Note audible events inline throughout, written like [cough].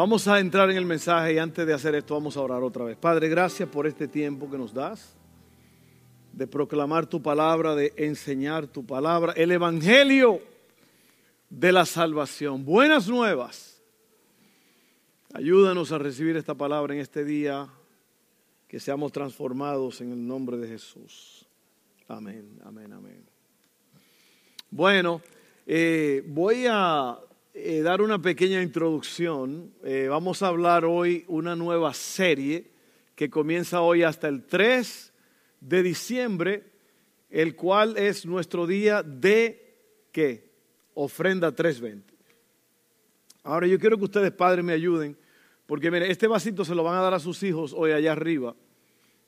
Vamos a entrar en el mensaje y antes de hacer esto vamos a orar otra vez. Padre, gracias por este tiempo que nos das de proclamar tu palabra, de enseñar tu palabra, el Evangelio de la salvación. Buenas nuevas. Ayúdanos a recibir esta palabra en este día, que seamos transformados en el nombre de Jesús. Amén, amén, amén. Bueno, eh, voy a eh, dar una pequeña introducción. Eh, vamos a hablar hoy una nueva serie que comienza hoy hasta el 3 de diciembre, el cual es nuestro día de qué? Ofrenda 320. Ahora yo quiero que ustedes, padres, me ayuden, porque mire, este vasito se lo van a dar a sus hijos hoy allá arriba,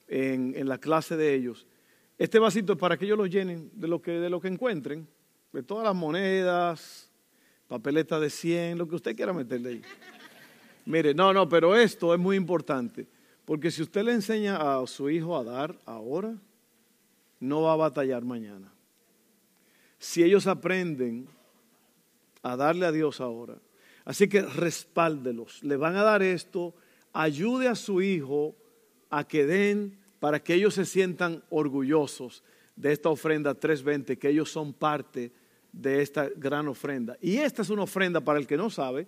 en, en la clase de ellos. Este vasito es para que ellos lo llenen de lo que, de lo que encuentren, de todas las monedas, papeleta de 100, lo que usted quiera meterle ahí. Mire, no, no, pero esto es muy importante, porque si usted le enseña a su hijo a dar ahora, no va a batallar mañana. Si ellos aprenden a darle a Dios ahora, así que respáldelos, le van a dar esto, ayude a su hijo a que den para que ellos se sientan orgullosos de esta ofrenda 320, que ellos son parte de esta gran ofrenda. Y esta es una ofrenda para el que no sabe.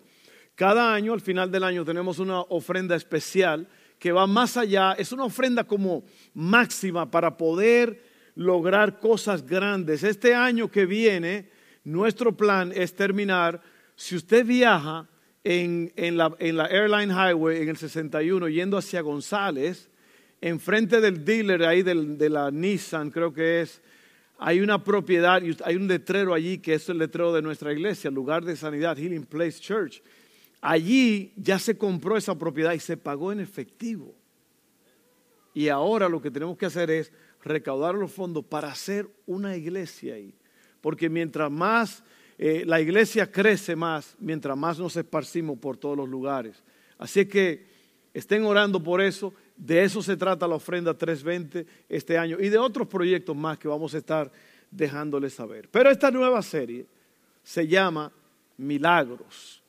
Cada año, al final del año, tenemos una ofrenda especial que va más allá. Es una ofrenda como máxima para poder lograr cosas grandes. Este año que viene, nuestro plan es terminar, si usted viaja en, la, Airline Highway, en el 61, yendo hacia González, enfrente del dealer ahí de la Nissan, creo que es, hay una propiedad, hay un letrero allí que es el letrero de nuestra iglesia, lugar de sanidad, Healing Place Church. Allí ya se compró esa propiedad y se pagó en efectivo. Y ahora lo que tenemos que hacer es recaudar los fondos para hacer una iglesia ahí. Porque mientras más eh, la iglesia crece más, mientras más nos esparcimos por todos los lugares. Así que estén orando por eso. De eso se trata la ofrenda 320 este año y de otros proyectos más que vamos a estar dejándoles saber. Pero esta nueva serie se llama Milagros.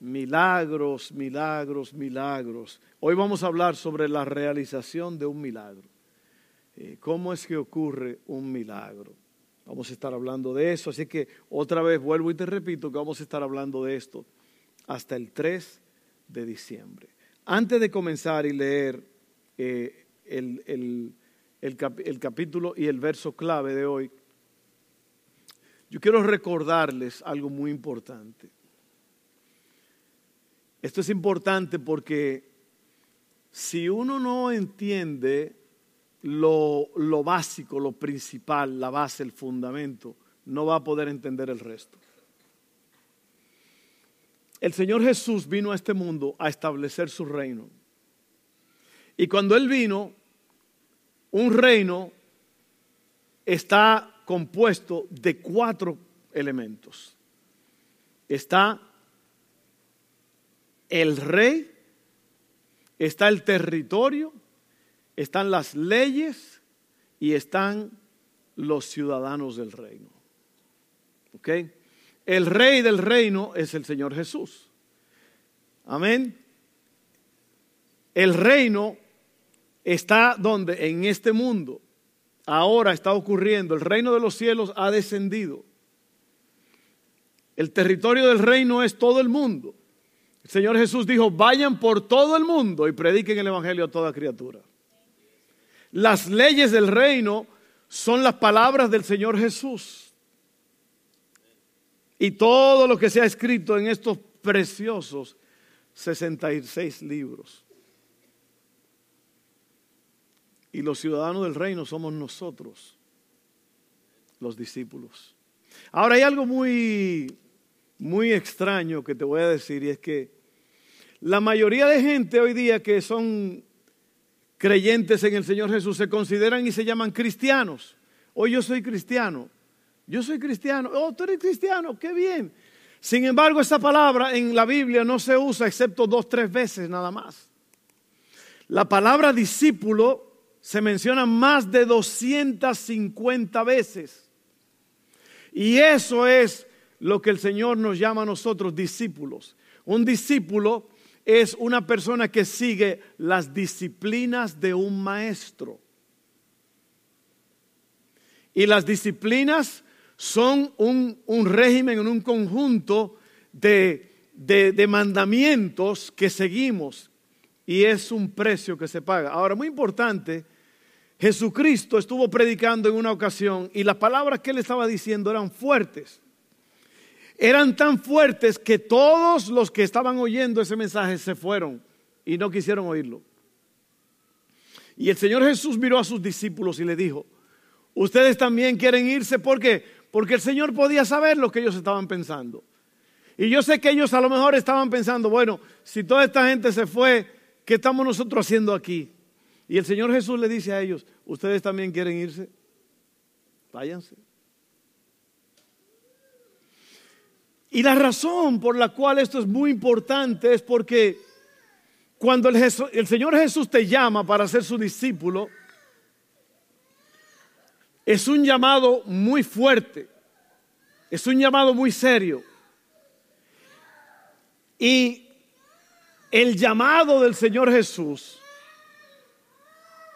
Milagros, milagros, milagros. Hoy vamos a hablar sobre la realización de un milagro. Eh, ¿Cómo es que ocurre un milagro? Vamos a estar hablando de eso. Así que otra vez vuelvo y te repito que vamos a estar hablando de esto hasta el 3 de diciembre. Antes de comenzar y leer eh, el, el capítulo y el verso clave de hoy, yo quiero recordarles algo muy importante. Esto es importante porque si uno no entiende lo, lo, básico, lo principal, la base, el fundamento, no va a poder entender el resto. El Señor Jesús vino a este mundo a establecer su reino. Y cuando Él vino, un reino está compuesto de cuatro elementos. Está el rey, está el territorio, están las leyes y están los ciudadanos del reino. ¿Ok? El rey del reino es el Señor Jesús. Amén. El reino está donde? En este mundo. Ahora está ocurriendo. El reino de los cielos ha descendido. El territorio del reino es todo el mundo. El Señor Jesús dijo, vayan por todo el mundo y prediquen el Evangelio a toda criatura. Las leyes del reino son las palabras del Señor Jesús. Y todo lo que se ha escrito en estos preciosos 66 libros. Y los ciudadanos del reino somos nosotros, los discípulos. Ahora hay algo muy, muy extraño que te voy a decir y es que la mayoría de gente hoy día que son creyentes en el Señor Jesús se consideran y se llaman cristianos. Hoy yo soy cristiano. Yo soy cristiano. Oh, tú eres cristiano. Qué bien. Sin embargo, esa palabra en la Biblia no se usa excepto dos, tres veces nada más. La palabra discípulo se menciona más de 250 veces. Y eso es lo que el Señor nos llama a nosotros discípulos. Un discípulo es una persona que sigue las disciplinas de un maestro. Y las disciplinas son un, régimen, un conjunto de, de mandamientos que seguimos y es un precio que se paga. Ahora, muy importante, Jesucristo estuvo predicando en una ocasión y las palabras que él estaba diciendo eran fuertes. Eran tan fuertes que todos los que estaban oyendo ese mensaje se fueron y no quisieron oírlo. Y el Señor Jesús miró a sus discípulos y le dijo, ustedes también quieren irse, ¿por qué? Porque el Señor podía saber lo que ellos estaban pensando. Y yo sé que ellos a lo mejor estaban pensando, bueno, si toda esta gente se fue, ¿qué estamos nosotros haciendo aquí? Y el Señor Jesús le dice a ellos, ¿ustedes también quieren irse? Váyanse. Y la razón por la cual esto es muy importante es porque cuando el, Señor Jesús te llama para ser su discípulo, es un llamado muy fuerte, es un llamado muy serio. Y el llamado del Señor Jesús,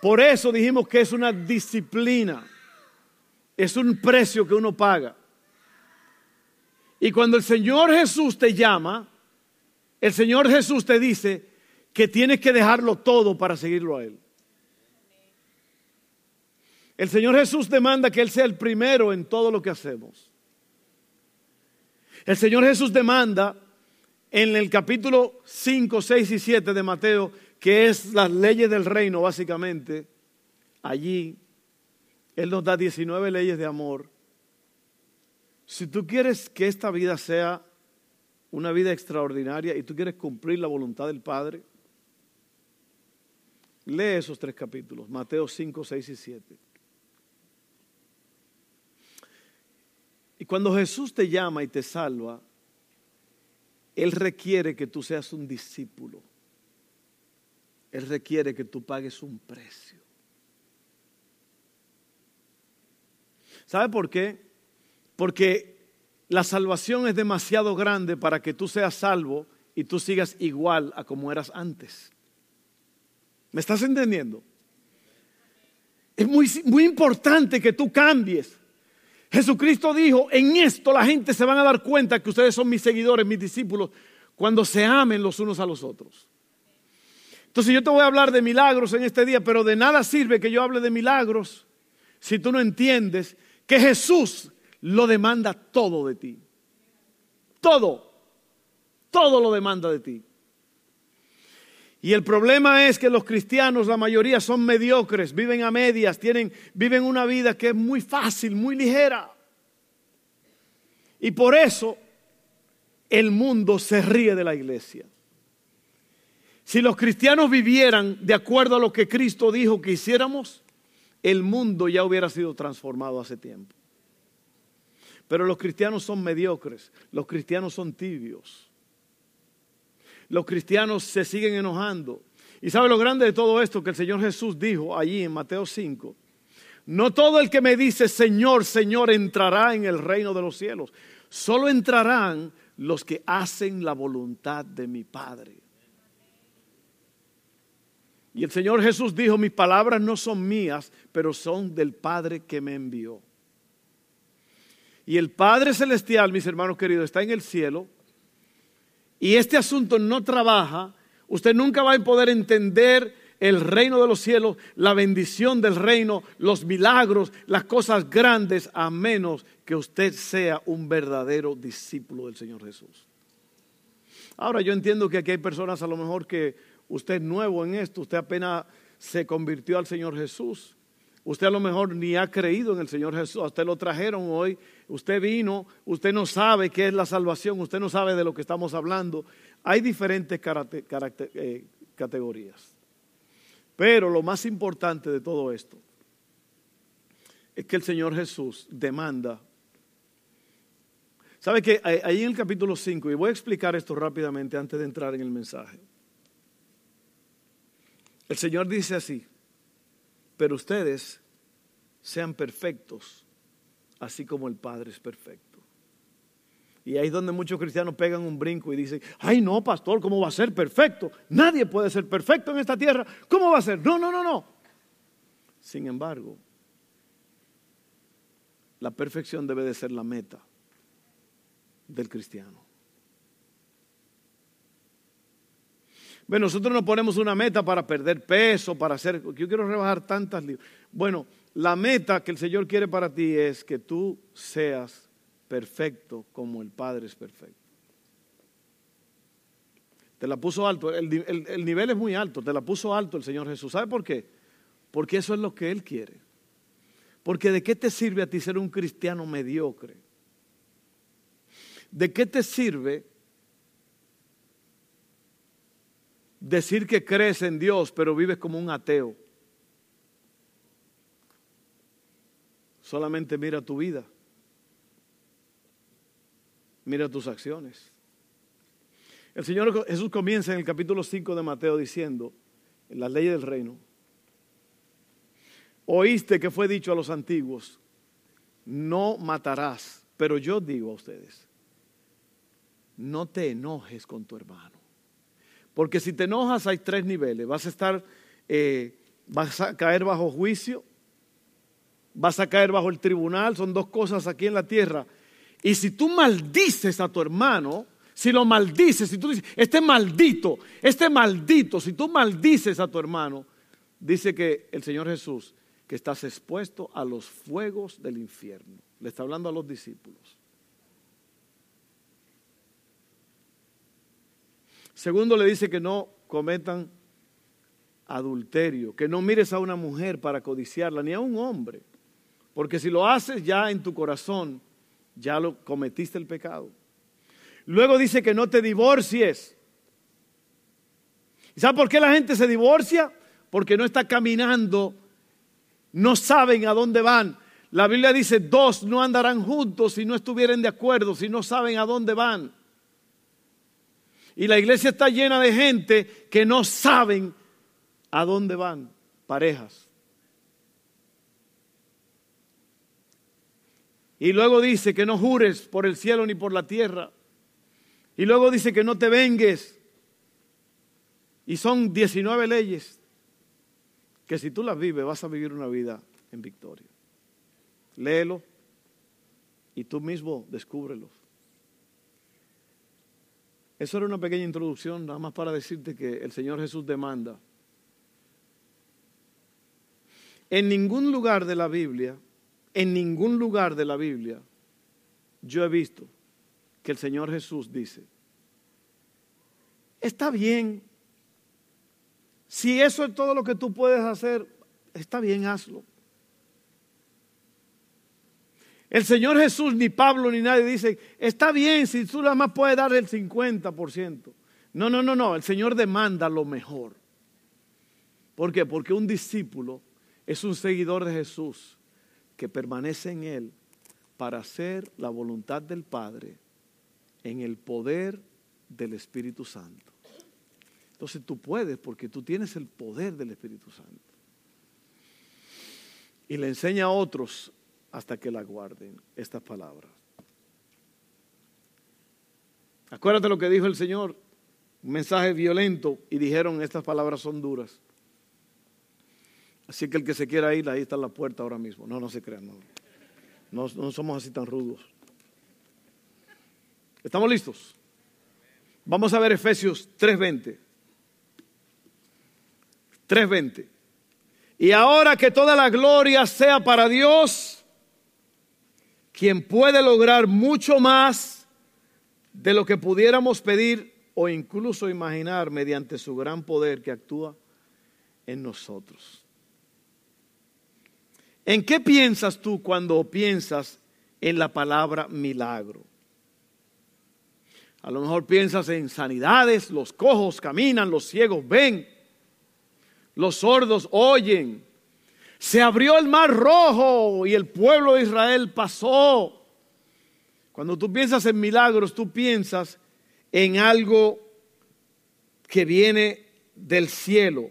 por eso dijimos que es una disciplina, es un precio que uno paga. Y cuando el Señor Jesús te llama, el Señor Jesús te dice que tienes que dejarlo todo para seguirlo a Él. El Señor Jesús demanda que Él sea el primero en todo lo que hacemos. El Señor Jesús demanda en el capítulo 5, 6 y 7 de Mateo, que es las leyes del reino básicamente, allí Él nos da 19 leyes de amor si tú quieres que esta vida sea una vida extraordinaria y tú quieres cumplir la voluntad del Padre, lee esos tres capítulos, Mateo 5, 6 y 7. Y cuando Jesús te llama y te salva, Él requiere que tú seas un discípulo. Él requiere que tú pagues un precio. ¿Sabe por qué? Porque la salvación es demasiado grande para que tú seas salvo y tú sigas igual a como eras antes. ¿Me estás entendiendo? Es muy, muy importante que tú cambies. Jesucristo dijo, en esto la gente se van a dar cuenta que ustedes son mis seguidores, mis discípulos, cuando se amen los unos a los otros. Entonces yo te voy a hablar de milagros en este día, pero de nada sirve que yo hable de milagros si tú no entiendes que Jesús lo demanda todo de ti. Todo. Todo lo demanda de ti. Y el problema es que los cristianos, la mayoría son mediocres, viven a medias, tienen, viven una vida que es muy fácil, muy ligera. Y por eso el mundo se ríe de la iglesia. Si los cristianos vivieran de acuerdo a lo que Cristo dijo que hiciéramos, el mundo ya hubiera sido transformado hace tiempo. Pero los cristianos son mediocres, los cristianos son tibios. Los cristianos se siguen enojando. ¿Y sabe lo grande de todo esto que el Señor Jesús dijo allí en Mateo 5? No todo el que me dice Señor, Señor entrará en el reino de los cielos. Solo entrarán los que hacen la voluntad de mi Padre. Y el Señor Jesús dijo, mis palabras no son mías, pero son del Padre que me envió. Y el Padre Celestial, mis hermanos queridos, está en el cielo. Y este asunto no trabaja. Usted nunca va a poder entender el reino de los cielos, la bendición del reino, los milagros, las cosas grandes, a menos que usted sea un verdadero discípulo del Señor Jesús. Ahora yo entiendo que aquí hay personas a lo mejor que usted es nuevo en esto, usted apenas se convirtió al Señor Jesús. Usted a lo mejor ni ha creído en el Señor Jesús, usted lo trajeron hoy, usted vino, usted no sabe qué es la salvación, usted no sabe de lo que estamos hablando. Hay diferentes eh, categorías. Pero lo más importante de todo esto es que el Señor Jesús demanda. ¿Sabe que ahí en el capítulo 5, y voy a explicar esto rápidamente antes de entrar en el mensaje. El Señor dice así, pero ustedes sean perfectos, así como el Padre es perfecto. Y ahí es donde muchos cristianos pegan un brinco y dicen, ay no, pastor, ¿cómo va a ser perfecto? Nadie puede ser perfecto en esta tierra. ¿Cómo va a ser? No, no, no, no. Sin embargo, la perfección debe de ser la meta del cristiano. Bueno, nosotros nos ponemos una meta para perder peso, para hacer, yo quiero rebajar tantas libras. Bueno, la meta que el Señor quiere para ti es que tú seas perfecto como el Padre es perfecto. Te la puso alto, el, el nivel es muy alto, te la puso alto el Señor Jesús. ¿Sabe por qué? Porque eso es lo que Él quiere. Porque de qué te sirve a ti ser un cristiano mediocre? ¿De qué te sirve decir que crees en Dios pero vives como un ateo? Solamente mira tu vida. Mira tus acciones. El Señor Jesús comienza en el capítulo 5 de Mateo diciendo, en la ley del reino, oíste que fue dicho a los antiguos, no matarás, pero yo digo a ustedes, no te enojes con tu hermano. Porque si te enojas hay tres niveles. Vas a estar, eh, vas a caer bajo juicio, vas a caer bajo el tribunal, son dos cosas aquí en la tierra. Y si tú maldices a tu hermano, si lo maldices, si tú dices, este maldito, este maldito, si tú maldices a tu hermano, dice que el Señor Jesús, que estás expuesto a los fuegos del infierno. Le está hablando a los discípulos. Segundo, le dice que no cometan adulterio, que no mires a una mujer para codiciarla, ni a un hombre, porque si lo haces ya en tu corazón, ya lo cometiste el pecado. Luego dice que no te divorcies. ¿Y sabes por qué la gente se divorcia? Porque no está caminando, no saben a dónde van. La Biblia dice, dos no andarán juntos si no estuvieren de acuerdo, si no saben a dónde van. Y la iglesia está llena de gente que no saben a dónde van, parejas. Y luego dice que no jures por el cielo ni por la tierra. Y luego dice que no te vengues. Y son 19 leyes que si tú las vives vas a vivir una vida en victoria. Léelo y tú mismo descúbrelo. Eso era una pequeña introducción, nada más para decirte que el Señor Jesús demanda. En ningún lugar de la Biblia, en ningún lugar de la Biblia, yo he visto que el Señor Jesús dice, está bien, si eso es todo lo que tú puedes hacer, está bien, hazlo. El Señor Jesús, ni Pablo, ni nadie dice, está bien si tú nada más puedes dar el 50%. No, no, no, no, el Señor demanda lo mejor. ¿Por qué? Porque un discípulo es un seguidor de Jesús que permanece en Él para hacer la voluntad del Padre en el poder del Espíritu Santo. Entonces tú puedes porque tú tienes el poder del Espíritu Santo. Y le enseña a otros hasta que la guarden estas palabras. Acuérdate lo que dijo el Señor, un mensaje violento y dijeron estas palabras son duras. Así que el que se quiera ir, ahí está la puerta ahora mismo. No, no se crean, no. No, somos así tan rudos. ¿Estamos listos? Vamos a ver Efesios 3:20. 3:20. Y ahora que toda la gloria sea para Dios, quien puede lograr mucho más de lo que pudiéramos pedir o incluso imaginar mediante su gran poder que actúa en nosotros. ¿En qué piensas tú cuando piensas en la palabra milagro? A lo mejor piensas en sanidades, los cojos caminan, los ciegos ven, los sordos oyen, se abrió el mar rojo y el pueblo de Israel pasó. Cuando tú piensas en milagros, tú piensas en algo que viene del cielo.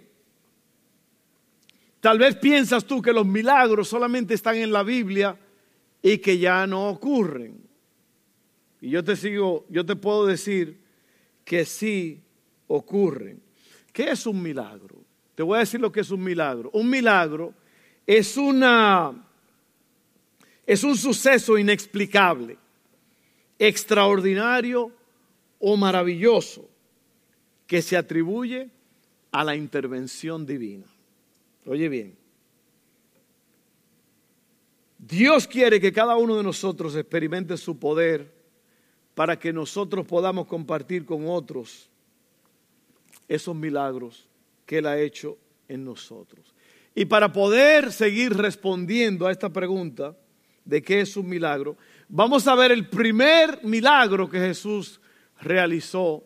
Tal vez piensas tú que los milagros solamente están en la Biblia y que ya no ocurren. Y yo te sigo, yo te puedo decir que sí ocurren. ¿Qué es un milagro? Te voy a decir lo que es un milagro. Un milagro es una es un suceso inexplicable, extraordinario o maravilloso que se atribuye a la intervención divina. Oye bien, Dios quiere que cada uno de nosotros experimente su poder para que nosotros podamos compartir con otros esos milagros que Él ha hecho en nosotros. Y para poder seguir respondiendo a esta pregunta de qué es un milagro, vamos a ver el primer milagro que Jesús realizó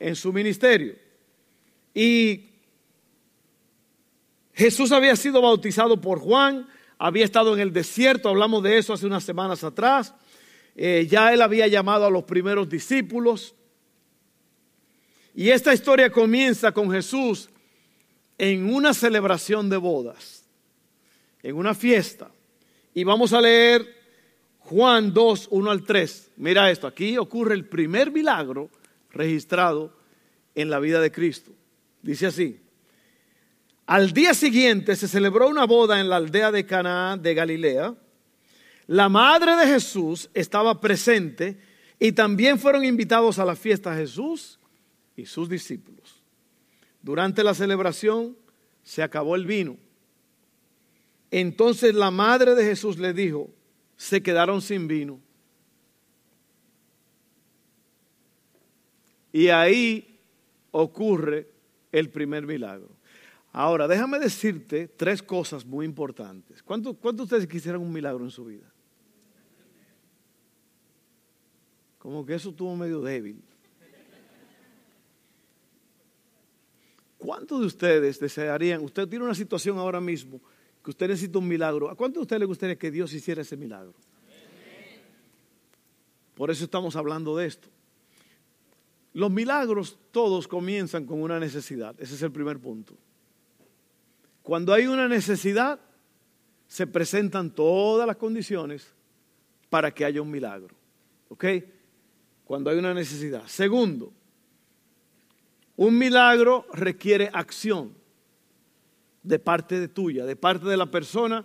en su ministerio. Y Jesús había sido bautizado por Juan, había estado en el desierto, hablamos de eso hace unas semanas atrás. Eh, ya él había llamado a los primeros discípulos. Y esta historia comienza con Jesús en una celebración de bodas, en una fiesta. Y vamos a leer Juan 2, 1 al 3. Mira esto, aquí ocurre el primer milagro registrado en la vida de Cristo. Dice así, al día siguiente se celebró una boda en la aldea de Canaá de Galilea. La madre de Jesús estaba presente y también fueron invitados a la fiesta Jesús y sus discípulos. Durante la celebración se acabó el vino. Entonces la madre de Jesús le dijo, se quedaron sin vino. Y ahí ocurre el primer milagro. Ahora, déjame decirte tres cosas muy importantes. ¿Cuántos de ustedes quisieran un milagro en su vida? Como que eso estuvo medio débil. ¿Cuántos de ustedes desearían, usted tiene una situación ahora mismo que usted necesita un milagro, ¿a cuántos de ustedes le gustaría que Dios hiciera ese milagro? Por eso estamos hablando de esto. Los milagros todos comienzan con una necesidad, ese es el primer punto. Cuando hay una necesidad, se presentan todas las condiciones para que haya un milagro. ¿Ok? Cuando hay una necesidad. Segundo, un milagro requiere acción de parte de tuya, de parte de la persona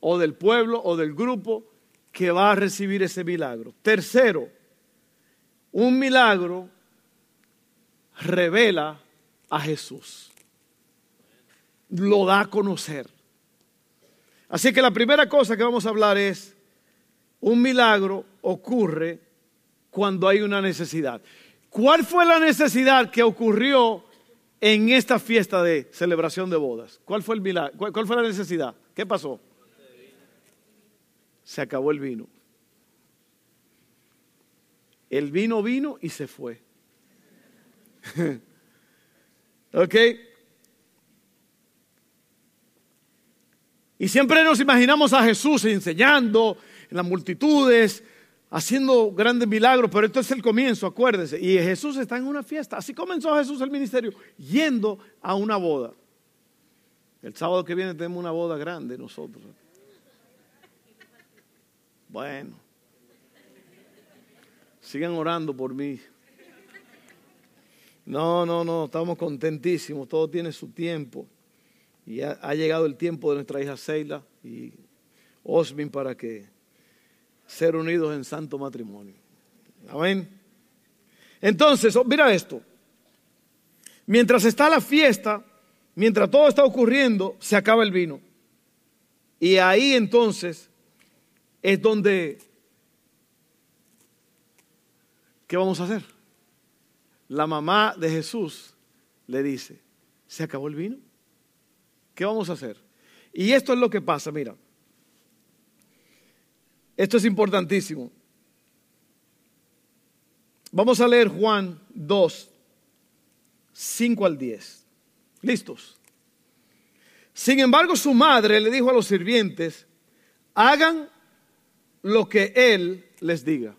o del pueblo o del grupo que va a recibir ese milagro. Tercero, un milagro revela a Jesús lo da a conocer. Así que la primera cosa que vamos a hablar es, un milagro ocurre cuando hay una necesidad. ¿Cuál fue la necesidad que ocurrió en esta fiesta de celebración de bodas? ¿Cuál fue el milagro? ¿Cuál, fue la necesidad? ¿Qué pasó? Se acabó el vino. El vino vino y se fue. [laughs] ¿Ok? Y siempre nos imaginamos a Jesús enseñando en las multitudes, haciendo grandes milagros, pero esto es el comienzo, acuérdense. Y Jesús está en una fiesta. Así comenzó Jesús el ministerio, yendo a una boda. El sábado que viene tenemos una boda grande nosotros. Bueno, sigan orando por mí. No, no, no, estamos contentísimos, todo tiene su tiempo. Y ha, llegado el tiempo de nuestra hija Seila y Osmin para que ser unidos en santo matrimonio. Amén. Entonces, oh, mira esto. Mientras está la fiesta, mientras todo está ocurriendo, se acaba el vino. Y ahí entonces es donde, ¿qué vamos a hacer? La mamá de Jesús le dice, ¿se acabó el vino? ¿Qué vamos a hacer? Y esto es lo que pasa, mira. Esto es importantísimo. Vamos a leer Juan 2, 5 al 10. ¿Listos? Sin embargo, su madre le dijo a los sirvientes, hagan lo que él les diga.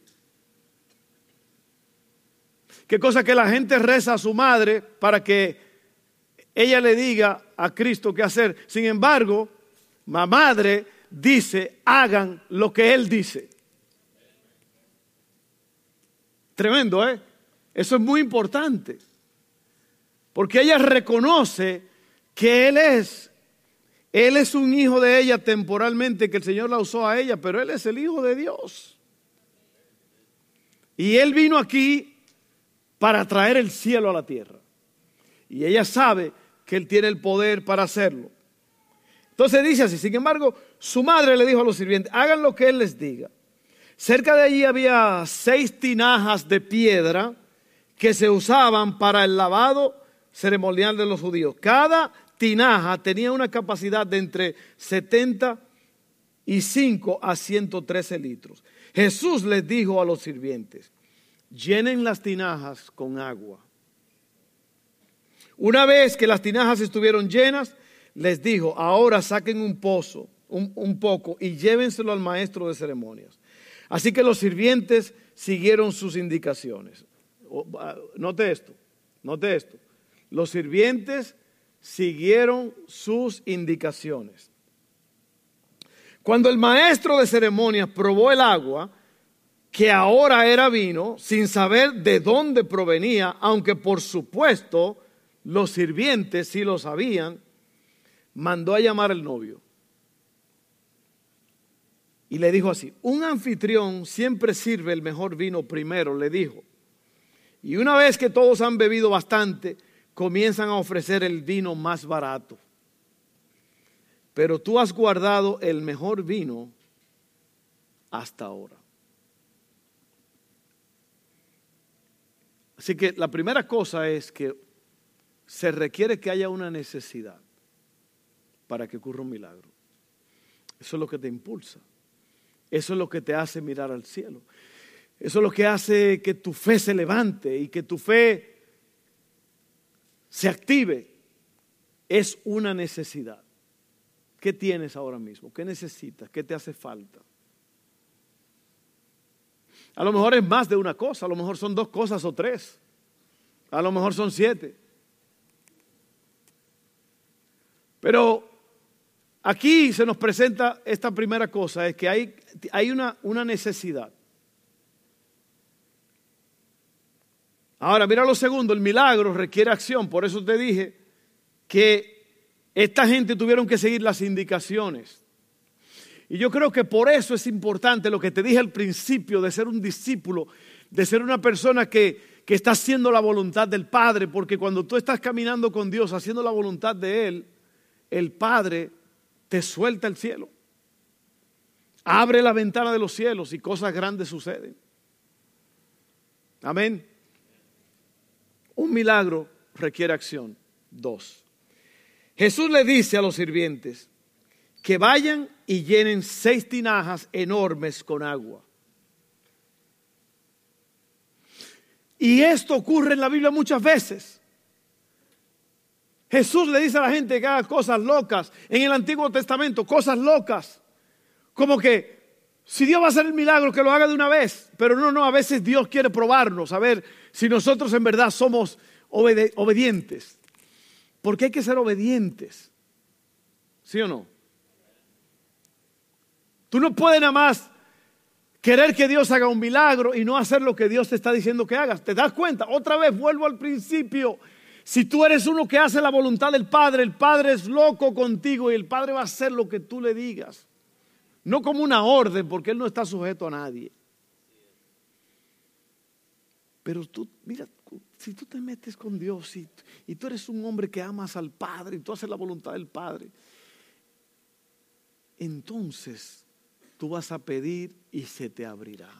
Qué cosa que la gente reza a su madre para que ella le diga a Cristo qué hacer. Sin embargo, la madre dice, hagan lo que Él dice. Tremendo, ¿eh? Eso es muy importante. Porque ella reconoce que Él es. Él es un hijo de ella temporalmente, que el Señor la usó a ella, pero Él es el hijo de Dios. Y Él vino aquí para traer el cielo a la tierra. Y ella sabe que Él tiene el poder para hacerlo. Entonces dice así, sin embargo, su madre le dijo a los sirvientes, hagan lo que Él les diga. Cerca de allí había seis tinajas de piedra que se usaban para el lavado ceremonial de los judíos. Cada tinaja tenía una capacidad de entre 75 a 113 litros. Jesús les dijo a los sirvientes, llenen las tinajas con agua. Una vez que las tinajas estuvieron llenas, les dijo, ahora saquen un pozo, un, poco, y llévenselo al maestro de ceremonias. Así que los sirvientes siguieron sus indicaciones. Note esto, note esto. Los sirvientes siguieron sus indicaciones. Cuando el maestro de ceremonias probó el agua, que ahora era vino, sin saber de dónde provenía, aunque por supuesto los sirvientes sí lo sabían, mandó a llamar al novio. Y le dijo así, un anfitrión siempre sirve el mejor vino primero, le dijo. Y una vez que todos han bebido bastante, comienzan a ofrecer el vino más barato. Pero tú has guardado el mejor vino hasta ahora. Así que la primera cosa es que se requiere que haya una necesidad para que ocurra un milagro. Eso es lo que te impulsa. Eso es lo que te hace mirar al cielo. Eso es lo que hace que tu fe se levante y que tu fe se active. Es una necesidad. ¿Qué tienes ahora mismo? ¿Qué necesitas? ¿Qué te hace falta? A lo mejor es más de una cosa, a lo mejor son dos cosas o tres, a lo mejor son siete. Pero aquí se nos presenta esta primera cosa, es que hay, hay una, una necesidad. Ahora, mira lo segundo, el milagro requiere acción, por eso te dije que esta gente tuvieron que seguir las indicaciones. Y yo creo que por eso es importante lo que te dije al principio de ser un discípulo, de ser una persona que, que está haciendo la voluntad del Padre, porque cuando tú estás caminando con Dios, haciendo la voluntad de Él, el Padre te suelta el cielo. Abre la ventana de los cielos y cosas grandes suceden. Amén. Un milagro requiere acción. Dos. Jesús le dice a los sirvientes que vayan y llenen seis tinajas enormes con agua. Y esto ocurre en la Biblia muchas veces. Jesús le dice a la gente que haga cosas locas en el Antiguo Testamento, cosas locas. Como que si Dios va a hacer el milagro, que lo haga de una vez. Pero no, no, a veces Dios quiere probarnos, a ver si nosotros en verdad somos obedientes. Porque hay que ser obedientes. ¿Sí o no? Tú no puedes nada más querer que Dios haga un milagro y no hacer lo que Dios te está diciendo que hagas. ¿Te das cuenta? Otra vez vuelvo al principio. Si tú eres uno que hace la voluntad del Padre, el Padre es loco contigo y el Padre va a hacer lo que tú le digas. No como una orden, porque Él no está sujeto a nadie. Pero tú, mira, si tú te metes con Dios y, tú eres un hombre que amas al Padre y tú haces la voluntad del Padre, entonces tú vas a pedir y se te abrirá.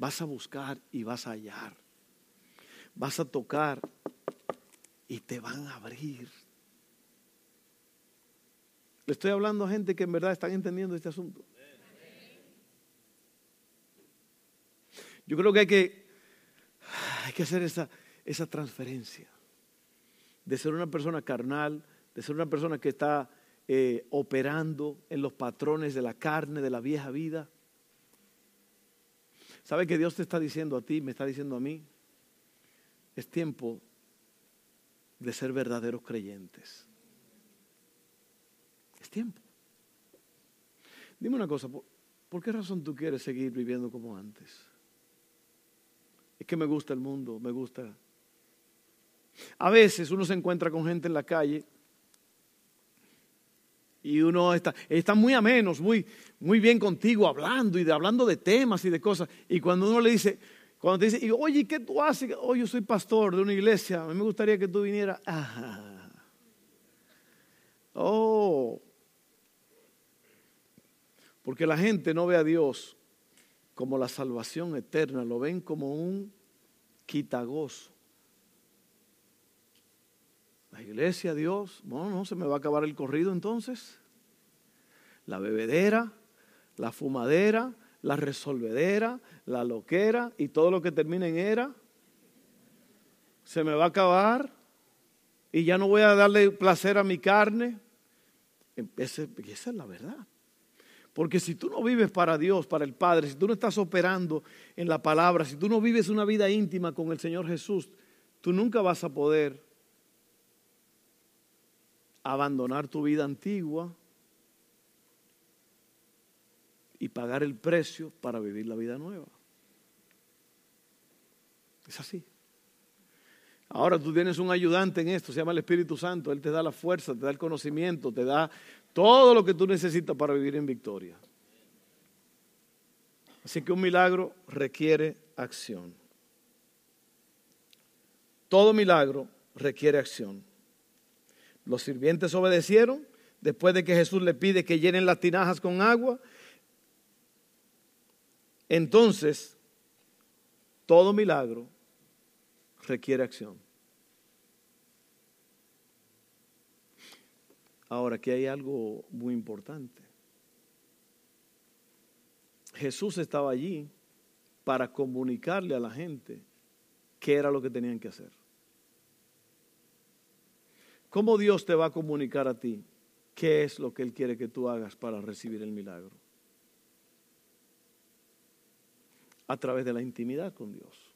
Vas a buscar y vas a hallar vas a tocar y te van a abrir. Le estoy hablando a gente que en verdad están entendiendo este asunto. Yo creo que hay que, hay que hacer esa, esa transferencia de ser una persona carnal, de ser una persona que está eh, operando en los patrones de la carne, de la vieja vida. ¿Sabe que Dios te está diciendo a ti, me está diciendo a mí? Es tiempo de ser verdaderos creyentes. Es tiempo. Dime una cosa, ¿por, qué razón tú quieres seguir viviendo como antes? Es que me gusta el mundo, me gusta. A veces uno se encuentra con gente en la calle y uno está, está muy amenos, muy, muy bien contigo, hablando y de, hablando de temas y de cosas. Y cuando uno le dice, cuando te dice, oye, ¿qué tú haces? Oye, yo soy pastor de una iglesia, a mí me gustaría que tú vinieras. Ah. Oh. Porque la gente no ve a Dios como la salvación eterna, lo ven como un quitagozo. La iglesia, Dios, bueno, no, se me va a acabar el corrido entonces. La bebedera, la fumadera, la resolvedera, la loquera y todo lo que termine en era, se me va a acabar y ya no voy a darle placer a mi carne. Esa, esa es la verdad. Porque si tú no vives para Dios, para el Padre, si tú no estás operando en la palabra, si tú no vives una vida íntima con el Señor Jesús, tú nunca vas a poder abandonar tu vida antigua y pagar el precio para vivir la vida nueva. Es así. Ahora tú tienes un ayudante en esto, se llama el Espíritu Santo. Él te da la fuerza, te da el conocimiento, te da todo lo que tú necesitas para vivir en victoria. Así que un milagro requiere acción. Todo milagro requiere acción. Los sirvientes obedecieron después de que Jesús le pide que llenen las tinajas con agua entonces, todo milagro requiere acción. Ahora, aquí hay algo muy importante. Jesús estaba allí para comunicarle a la gente qué era lo que tenían que hacer. ¿Cómo Dios te va a comunicar a ti qué es lo que Él quiere que tú hagas para recibir el milagro? A través de la intimidad con Dios.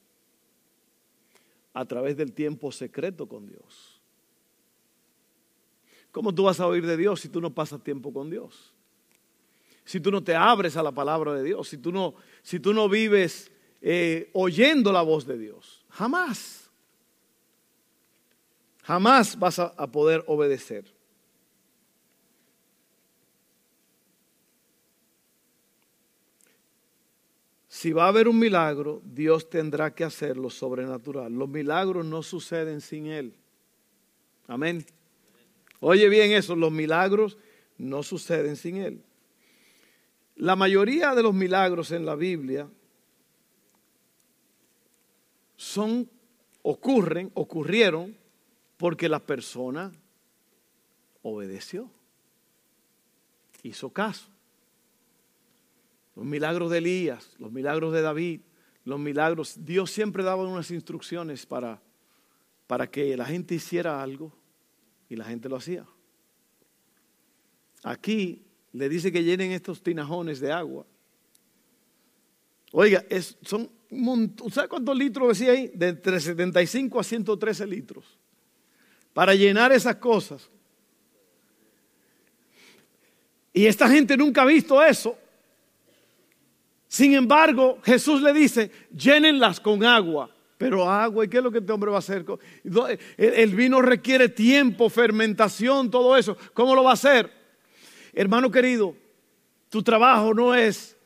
A través del tiempo secreto con Dios. ¿Cómo tú vas a oír de Dios si tú no pasas tiempo con Dios? Si tú no te abres a la palabra de Dios, si tú no, si tú no vives eh, oyendo la voz de Dios. Jamás. Jamás vas a poder obedecer. Si va a haber un milagro, Dios tendrá que hacerlo sobrenatural. Los milagros no suceden sin Él. Amén. Oye bien eso, los milagros no suceden sin Él. La mayoría de los milagros en la Biblia son, ocurren, ocurrieron porque la persona obedeció, hizo caso. Los milagros de Elías, los milagros de David, los milagros. Dios siempre daba unas instrucciones para, para que la gente hiciera algo y la gente lo hacía. Aquí le dice que llenen estos tinajones de agua. Oiga, es, son ¿sabe cuántos litros decía ahí? De entre 75 a 113 litros. Para llenar esas cosas. Y esta gente nunca ha visto eso. Sin embargo, Jesús le dice, llénenlas con agua. Pero agua, ¿y qué es lo que este hombre va a hacer? El vino requiere tiempo, fermentación, todo eso. ¿Cómo lo va a hacer? Hermano querido, tu trabajo no es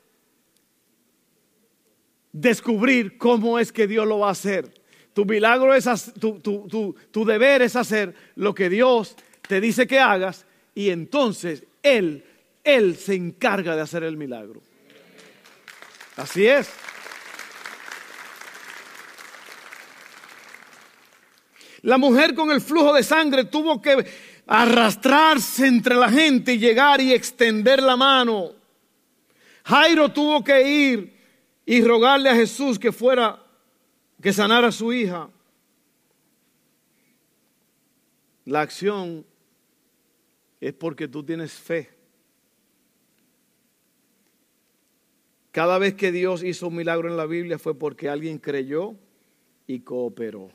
descubrir cómo es que Dios lo va a hacer. Tu milagro es, tu, tu deber es hacer lo que Dios te dice que hagas y entonces Él, Él se encarga de hacer el milagro. Así es. La mujer con el flujo de sangre tuvo que arrastrarse entre la gente y llegar y extender la mano. Jairo tuvo que ir y rogarle a Jesús que fuera, que sanara a su hija. La acción es porque tú tienes fe. Cada vez que Dios hizo un milagro en la Biblia fue porque alguien creyó y cooperó.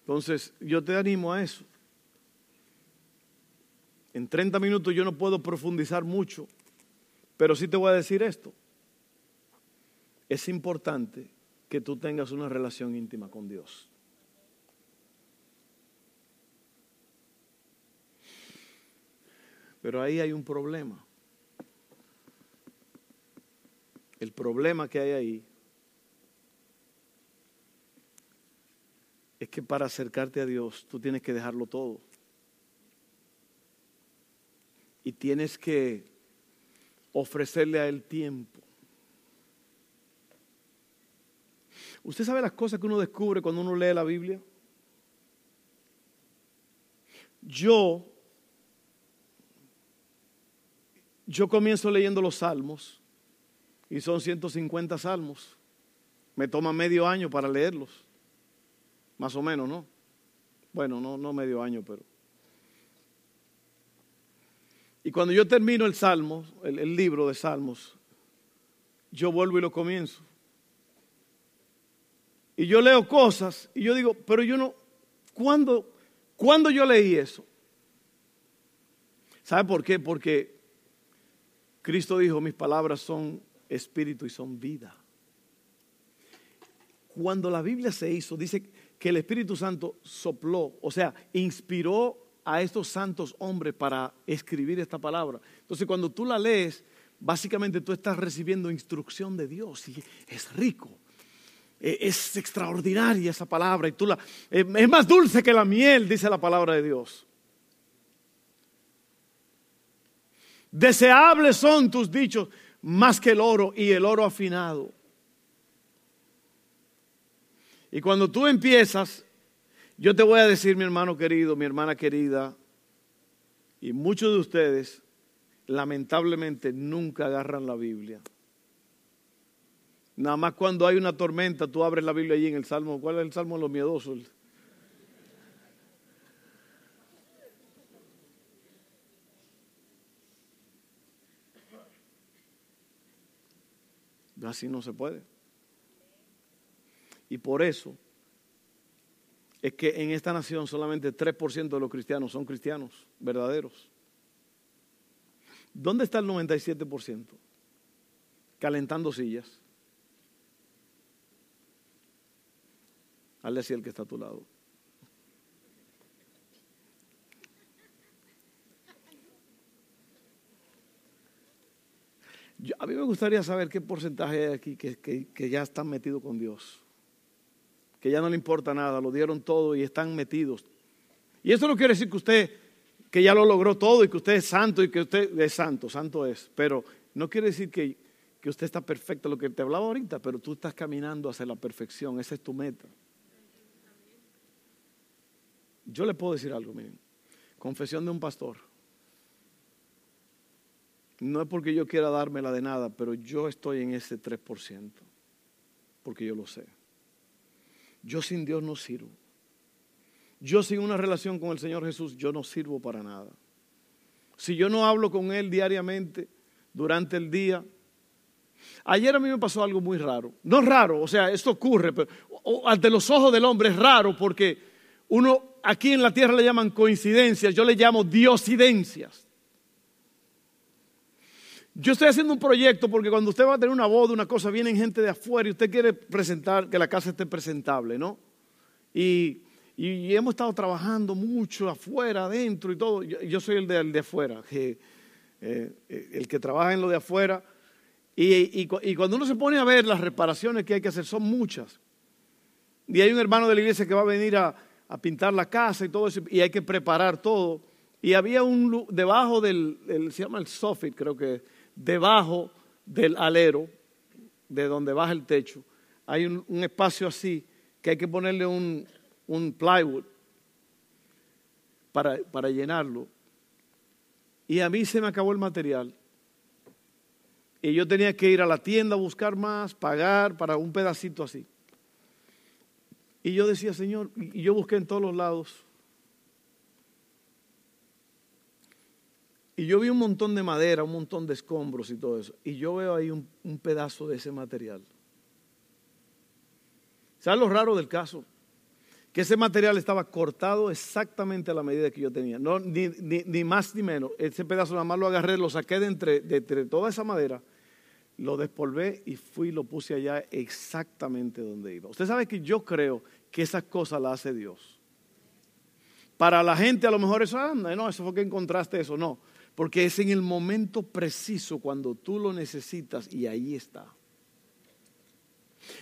Entonces, yo te animo a eso. En 30 minutos yo no puedo profundizar mucho, pero sí te voy a decir esto. es importante que tú tengas una relación íntima con Dios. Pero ahí hay un problema. El problema que hay ahí es que para acercarte a Dios tú tienes que dejarlo todo. Y tienes que ofrecerle a Él tiempo. ¿Usted sabe las cosas que uno descubre cuando uno lee la Biblia? Yo, yo comienzo leyendo los salmos y son 150 salmos. Me toma medio año para leerlos. Más o menos, ¿no? Bueno, no, no medio año, pero. Y cuando yo termino el salmo, el, el libro de salmos, yo vuelvo y lo comienzo. Y yo leo cosas y yo digo, pero yo no, ¿cuándo, ¿cuándo yo leí eso? ¿Sabe por qué? Porque Cristo dijo, mis palabras son espíritu y son vida. Cuando la Biblia se hizo, dice que el Espíritu Santo sopló, o sea, inspiró a estos santos hombres para escribir esta palabra. Entonces, cuando tú la lees, básicamente tú estás recibiendo instrucción de Dios y es rico. E, es extraordinaria esa palabra y tú la es más dulce que la miel, dice la palabra de Dios. Deseables son tus dichos más que el oro y el oro afinado. Y cuando tú empiezas, yo te voy a decir, mi hermano querido, mi hermana querida, y muchos de ustedes lamentablemente nunca agarran la Biblia. Nada más cuando hay una tormenta, tú abres la Biblia allí en el Salmo. ¿Cuál es el Salmo de los miedosos? Así no se puede. Y por eso es que en esta nación solamente 3% de los cristianos son cristianos verdaderos. ¿Dónde está el 97%? Calentando sillas. Hazle así el que está a tu lado. A mí me gustaría saber qué porcentaje hay aquí que, ya están metidos con Dios. Que ya no le importa nada, lo dieron todo y están metidos. Y eso no quiere decir que usted, que ya lo logró todo y que usted es santo y que usted es santo, santo es. Pero no quiere decir que, que usted está perfecto, lo que te hablaba ahorita, pero tú estás caminando hacia la perfección, esa es tu meta. Yo le puedo decir algo, miren. Confesión de un pastor. No es porque yo quiera dármela de nada, pero yo estoy en ese 3%, porque yo lo sé. Yo sin Dios no sirvo. Yo sin una relación con el Señor Jesús, yo no sirvo para nada. Si yo no hablo con Él diariamente, durante el día. Ayer a mí me pasó algo muy raro. No raro, o sea, esto ocurre, pero ante los ojos del hombre es raro porque uno aquí en la tierra le llaman coincidencias, yo le llamo diosidencias. Yo estoy haciendo un proyecto porque cuando usted va a tener una boda, una cosa, vienen gente de afuera y usted quiere presentar, que la casa esté presentable, ¿no? Y, hemos estado trabajando mucho afuera, adentro y todo. Yo, soy el de, de afuera, que, eh, el que trabaja en lo de afuera. Y, y, cuando uno se pone a ver las reparaciones que hay que hacer, son muchas. Y hay un hermano de la iglesia que va a venir a, a pintar la casa y todo eso, y hay que preparar todo. Y había un, debajo del, se llama el soffit, creo que debajo del alero, de donde baja el techo, hay un, espacio así que hay que ponerle un, plywood para, para llenarlo. Y a mí se me acabó el material. Y yo tenía que ir a la tienda a buscar más, pagar para un pedacito así. Y yo decía, Señor, y yo busqué en todos los lados. Y yo vi un montón de madera, un montón de escombros y todo eso. Y yo veo ahí un, pedazo de ese material. ¿Sabes lo raro del caso? Que ese material estaba cortado exactamente a la medida que yo tenía. Ni, más ni menos. Ese pedazo nada más lo agarré, lo saqué de entre, toda esa madera. lo despolvé y fui y lo puse allá exactamente donde iba. Usted sabe que yo creo que esas cosas las hace Dios. Para la gente a lo mejor eso anda, no, eso fue que encontraste eso, no. Porque es en el momento preciso cuando tú lo necesitas y ahí está.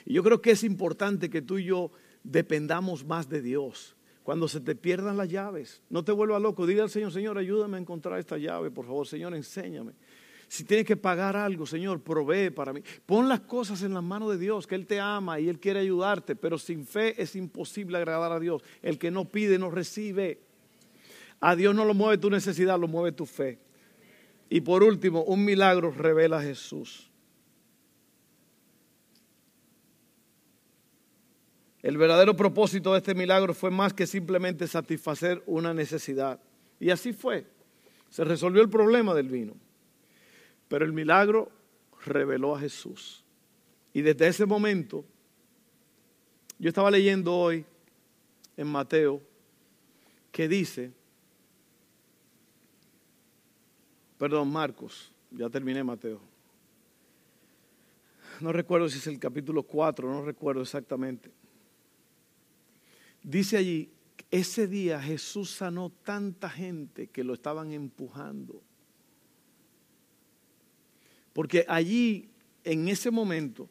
Y yo creo que es importante que tú y yo dependamos más de Dios. Cuando se te pierdan las llaves, no te vuelvas loco. Diga al Señor, Señor, ayúdame a encontrar esta llave, por favor. Señor, enséñame. Si tienes que pagar algo, Señor, provee para mí. Pon las cosas en las manos de Dios, que Él te ama y Él quiere ayudarte, pero sin fe es imposible agradar a Dios. El que no pide no recibe. A Dios no lo mueve tu necesidad, lo mueve tu fe. Y por último, un milagro revela a Jesús. El verdadero propósito de este milagro fue más que simplemente satisfacer una necesidad. Y así fue. Se resolvió el problema del vino. Pero el milagro reveló a Jesús. Y desde ese momento, yo estaba leyendo hoy en Mateo que dice, perdón, Marcos, ya terminé Mateo. No recuerdo si es el capítulo 4, no recuerdo exactamente. Dice allí, ese día Jesús sanó tanta gente que lo estaban empujando porque allí, en ese momento,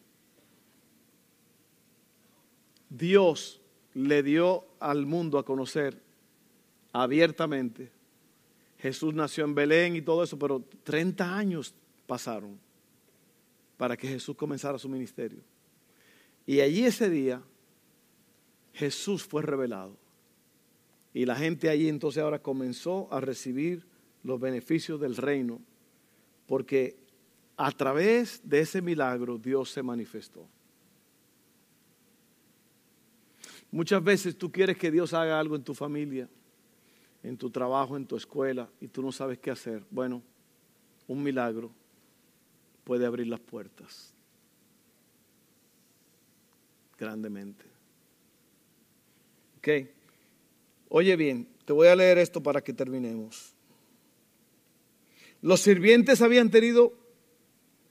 Dios le dio al mundo a conocer abiertamente. Jesús nació en Belén y todo eso, pero 30 años pasaron para que Jesús comenzara su ministerio. Y allí ese día Jesús fue revelado. Y la gente allí entonces ahora comenzó a recibir los beneficios del reino, porque a través de ese milagro Dios se manifestó. Muchas veces tú quieres que Dios haga algo en tu familia, en tu trabajo, en tu escuela, y tú no sabes qué hacer. Bueno, un milagro puede abrir las puertas grandemente. Ok. Oye bien, te voy a leer esto para que terminemos. Los sirvientes habían tenido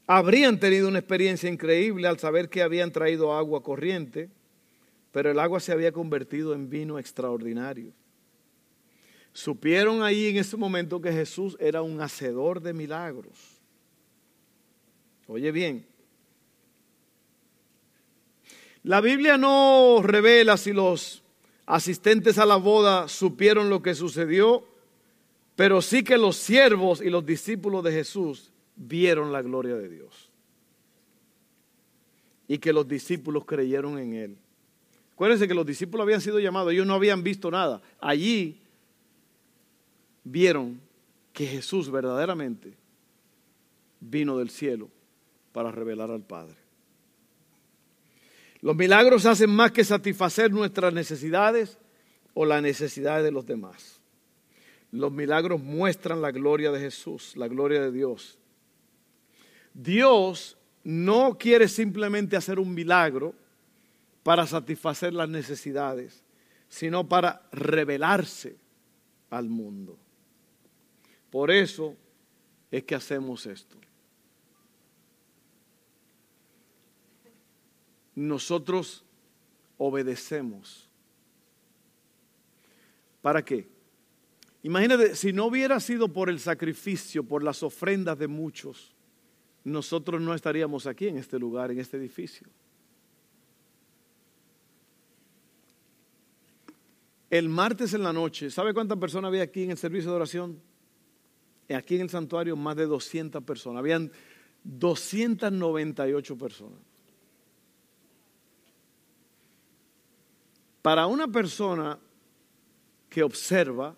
habrían tenido una experiencia increíble al saber que habían traído agua corriente, pero el agua se había convertido en vino extraordinario. Supieron ahí en ese momento que Jesús era un hacedor de milagros. Oye bien, la Biblia no revela si los asistentes a la boda supieron lo que sucedió, pero sí que los siervos y los discípulos de Jesús vieron la gloria de Dios. Y que los discípulos creyeron en Él. Acuérdense que los discípulos habían sido llamados, ellos no habían visto nada. Allí vieron que Jesús verdaderamente vino del cielo para revelar al Padre. Los milagros hacen más que satisfacer nuestras necesidades o las necesidades de los demás. Los milagros muestran la gloria de Jesús, la gloria de Dios. Dios no quiere simplemente hacer un milagro para satisfacer las necesidades, sino para revelarse al mundo. Por eso es que hacemos esto. Nosotros obedecemos. ¿Para qué? Imagínate, si no hubiera sido por el sacrificio, por las ofrendas de muchos, nosotros no estaríamos aquí en este lugar, en este edificio. El martes en la noche, ¿sabe cuántas personas había aquí en el servicio de oración? Aquí en el santuario más de 200 personas. Habían 298 personas. Para una persona que observa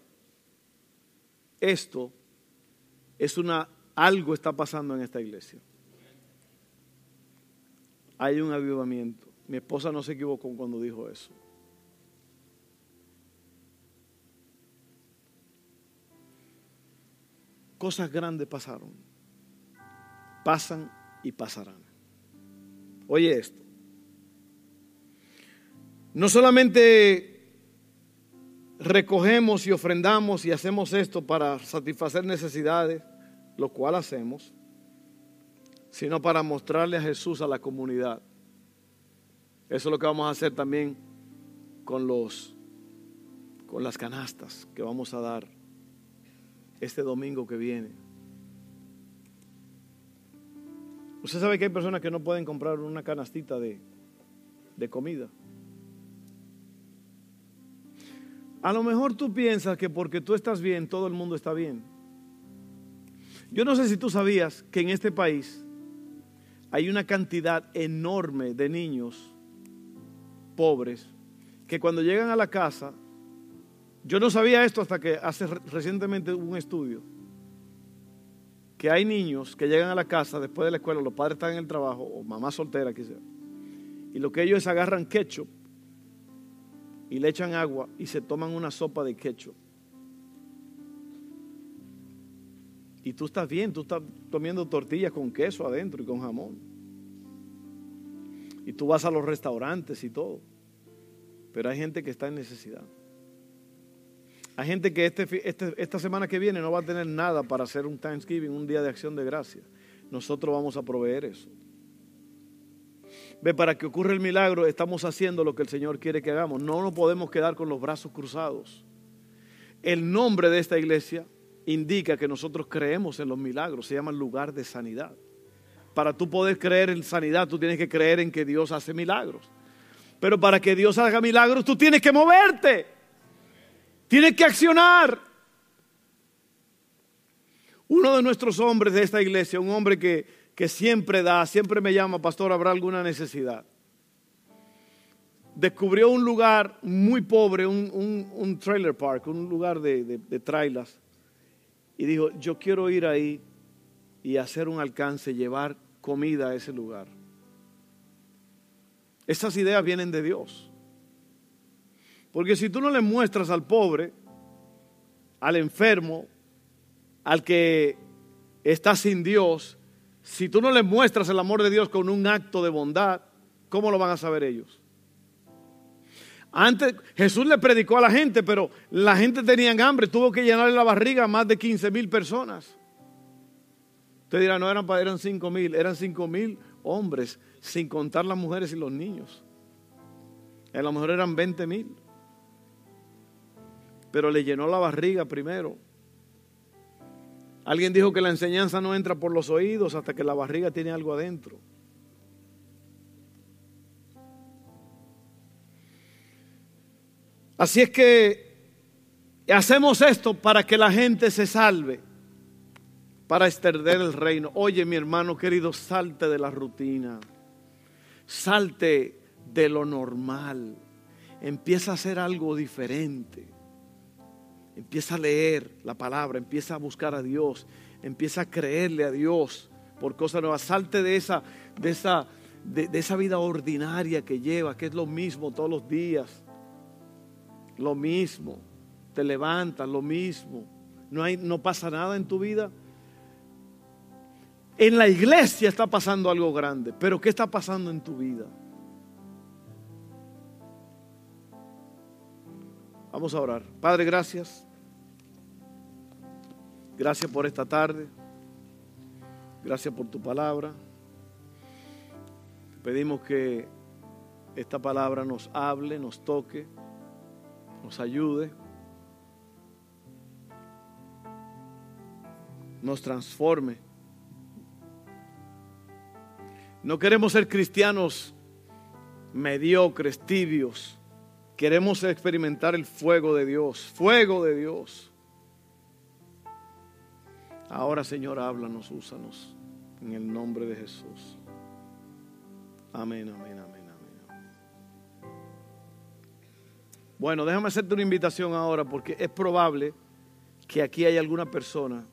esto, es una algo está pasando en esta iglesia. Hay un avivamiento. Mi esposa no se equivocó cuando dijo eso. Cosas grandes pasaron. Pasan y pasarán. Oye esto. No solamente recogemos y ofrendamos y hacemos esto para satisfacer necesidades, lo cual hacemos, sino para mostrarle a Jesús a la comunidad. Eso es lo que vamos a hacer también con los con las canastas que vamos a dar este domingo que viene. Usted sabe que hay personas que no pueden comprar una canastita de, de comida. A lo mejor tú piensas que porque tú estás bien, todo el mundo está bien. Yo no sé si tú sabías que en este país hay una cantidad enorme de niños pobres que cuando llegan a la casa, yo no sabía esto hasta que hace recientemente hubo un estudio, que hay niños que llegan a la casa después de la escuela, los padres están en el trabajo, o mamá soltera quizá, y lo que ellos es agarran ketchup y le echan agua y se toman una sopa de ketchup. Y tú estás bien, tú estás comiendo tortillas con queso adentro y con jamón. Y tú vas a los restaurantes y todo. Pero hay gente que está en necesidad. Hay gente que este, este, esta semana que viene no va a tener nada para hacer un Thanksgiving, un día de acción de gracia. Nosotros vamos a proveer eso. Ve, para que ocurra el milagro, estamos haciendo lo que el Señor quiere que hagamos. No nos podemos quedar con los brazos cruzados. El nombre de esta iglesia indica que nosotros creemos en los milagros, se llama lugar de sanidad. Para tú poder creer en sanidad, tú tienes que creer en que Dios hace milagros. Pero para que Dios haga milagros, tú tienes que moverte. Tienes que accionar. Uno de nuestros hombres de esta iglesia, un hombre que, que siempre da, siempre me llama, pastor, habrá alguna necesidad. Descubrió un lugar muy pobre, un, trailer park, un lugar de, de, trailers y dijo, yo quiero ir ahí y hacer un alcance, llevar comida a ese lugar. Estas ideas vienen de Dios. Porque si tú no le muestras al pobre, al enfermo, al que está sin Dios, si tú no le muestras el amor de Dios con un acto de bondad, ¿cómo lo van a saber ellos? Antes Jesús le predicó a la gente, pero la gente tenía hambre, tuvo que llenarle la barriga a más de 15 mil personas. Usted dirá, no eran, eran 5 mil, eran 5 mil hombres, sin contar las mujeres y los niños. A lo mejor eran 20 mil. Pero le llenó la barriga primero. Alguien dijo que la enseñanza no entra por los oídos hasta que la barriga tiene algo adentro. Así es que hacemos esto para que la gente se salve, para extender el reino. Oye, mi hermano querido, salte de la rutina, salte de lo normal, empieza a hacer algo diferente. Empieza a leer la palabra, empieza a buscar a Dios, empieza a creerle a Dios por cosas nuevas. Salte de esa, de esa, de esa vida ordinaria que lleva, que es lo mismo todos los días lo mismo. Te levantas, lo mismo. No, hay, no pasa nada en tu vida. En la iglesia está pasando algo grande, pero ¿qué está pasando en tu vida? Vamos a orar. Padre, gracias. Gracias por esta tarde. Gracias por tu palabra. Pedimos que esta palabra nos hable, nos toque nos ayude, nos transforme. No queremos ser cristianos mediocres, tibios. Queremos experimentar el fuego de Dios, fuego de Dios. Ahora, Señor, háblanos, úsanos en el nombre de Jesús. Amén, amén, amén. Bueno, déjame hacerte una invitación ahora porque es probable que aquí hay alguna persona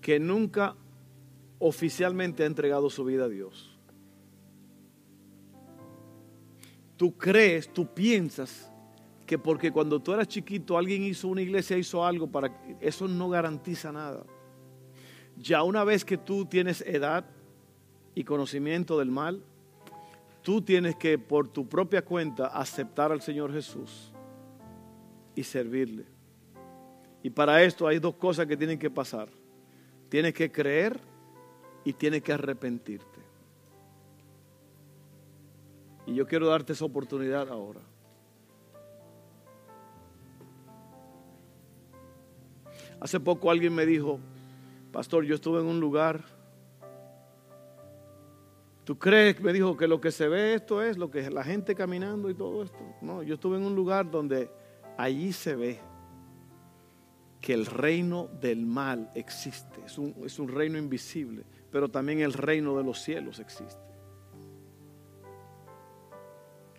que nunca oficialmente ha entregado su vida a Dios. Tú crees, tú piensas que porque cuando tú eras chiquito alguien hizo una iglesia, hizo algo para eso no garantiza nada. Ya una vez que tú tienes edad y conocimiento del mal, Tú tienes que por tu propia cuenta aceptar al Señor Jesús y servirle. Y para esto hay dos cosas que tienen que pasar. Tienes que creer y tienes que arrepentirte. Y yo quiero darte esa oportunidad ahora. Hace poco alguien me dijo, pastor, yo estuve en un lugar, ¿tú crees, me dijo, que lo que se ve esto es lo que es la gente caminando y todo esto? No, yo estuve en un lugar donde allí se ve que el reino del mal existe, es un, es un reino invisible, pero también el reino de los cielos existe.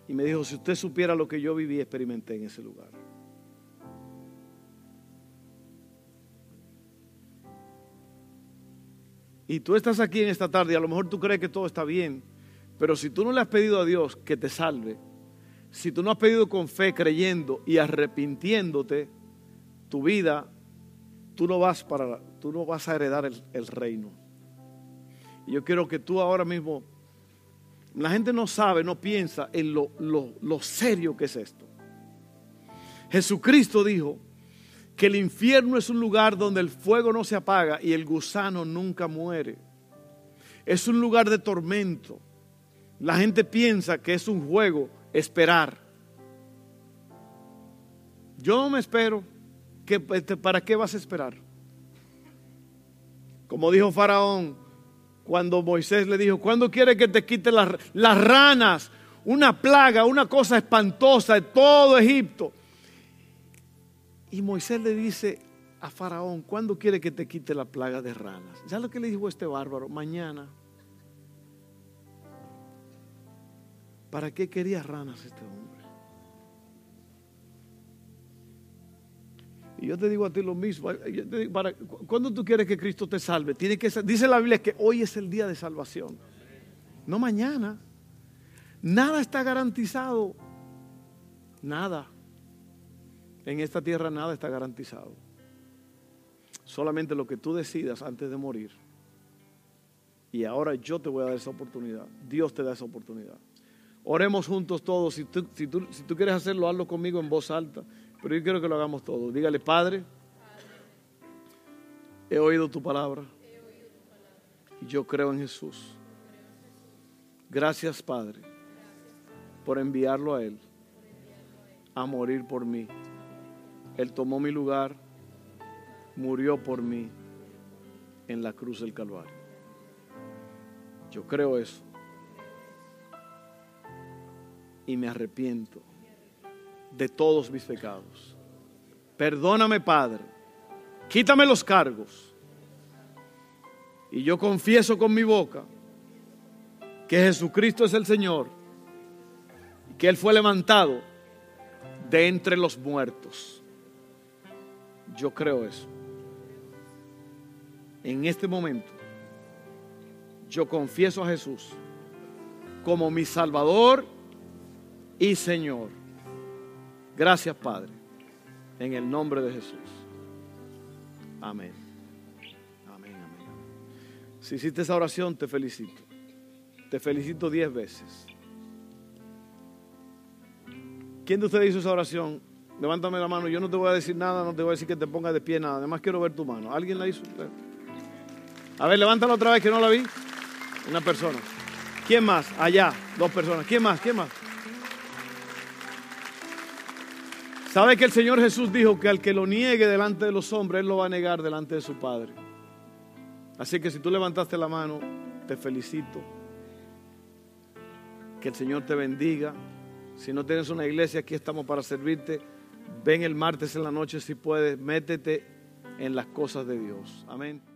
Y me dijo, si usted supiera lo que yo viví experimenté en ese lugar. Y tú estás aquí en esta tarde y a lo mejor tú crees que todo está bien, pero si tú no le has pedido a Dios que te salve, si tú no has pedido con fe, creyendo y arrepintiéndote, tu vida tú no vas, para, tú no vas a heredar el, reino. Y yo quiero que tú ahora mismo, la gente no sabe, no piensa en lo, lo serio que es esto. Jesucristo dijo que el infierno es un lugar donde el fuego no se apaga y el gusano nunca muere. Es un lugar de tormento. La gente piensa que es un juego esperar. Yo no me espero. Este, ¿para qué vas a esperar? Como dijo Faraón cuando Moisés le dijo, ¿cuándo quiere que te quite las, las ranas? Una plaga, una cosa espantosa de todo Egipto. Y Moisés le dice a Faraón, ¿cuándo quiere que te quite la plaga de ranas? ¿Ya lo que le dijo este bárbaro? Mañana. ¿Para qué quería ranas este hombre? Y yo te digo a ti lo mismo. ¿Cuándo tú quieres que Cristo te salve? Tiene que, dice la Biblia que hoy es el día de salvación. No mañana. Nada está garantizado. Nada. En esta tierra nada está garantizado. Solamente lo que tú decidas antes de morir. Y ahora yo te voy a dar esa oportunidad. Dios te da esa oportunidad. Oremos juntos todos. Si tú, si tú, si tú quieres hacerlo, hazlo conmigo en voz alta. Pero yo quiero que lo hagamos todos. Dígale, Padre, he oído tu palabra. Yo creo en Jesús. Gracias, Padre, por enviarlo a Él a morir por mí. Él tomó mi lugar, murió por mí en la cruz del Calvario. Yo creo eso. Y me arrepiento de todos mis pecados. Perdóname, Padre. Quítame los cargos. Y yo confieso con mi boca que Jesucristo es el Señor y que Él fue levantado de entre los muertos. Yo creo eso. En este momento, yo confieso a Jesús como mi Salvador y Señor. Gracias, Padre, en el nombre de Jesús. Amén. Amén, amén. Si hiciste esa oración, te felicito. Te felicito diez veces. ¿Quién de ustedes hizo esa oración? Levántame la mano. Yo no te voy a decir nada, no te voy a decir que te pongas de pie, nada. Además quiero ver tu mano. ¿Alguien la hizo? A ver, levántala otra vez que no la vi. Una persona. ¿Quién más? Allá, dos personas. ¿Quién más? ¿Quién más? ¿Sabe que el Señor Jesús dijo que al que lo niegue delante de los hombres, Él lo va a negar delante de su Padre? Así que si tú levantaste la mano, te felicito. Que el Señor te bendiga. Si no tienes una iglesia, aquí estamos para servirte. Ven el martes en la noche si puedes. Métete en las cosas de Dios. Amén.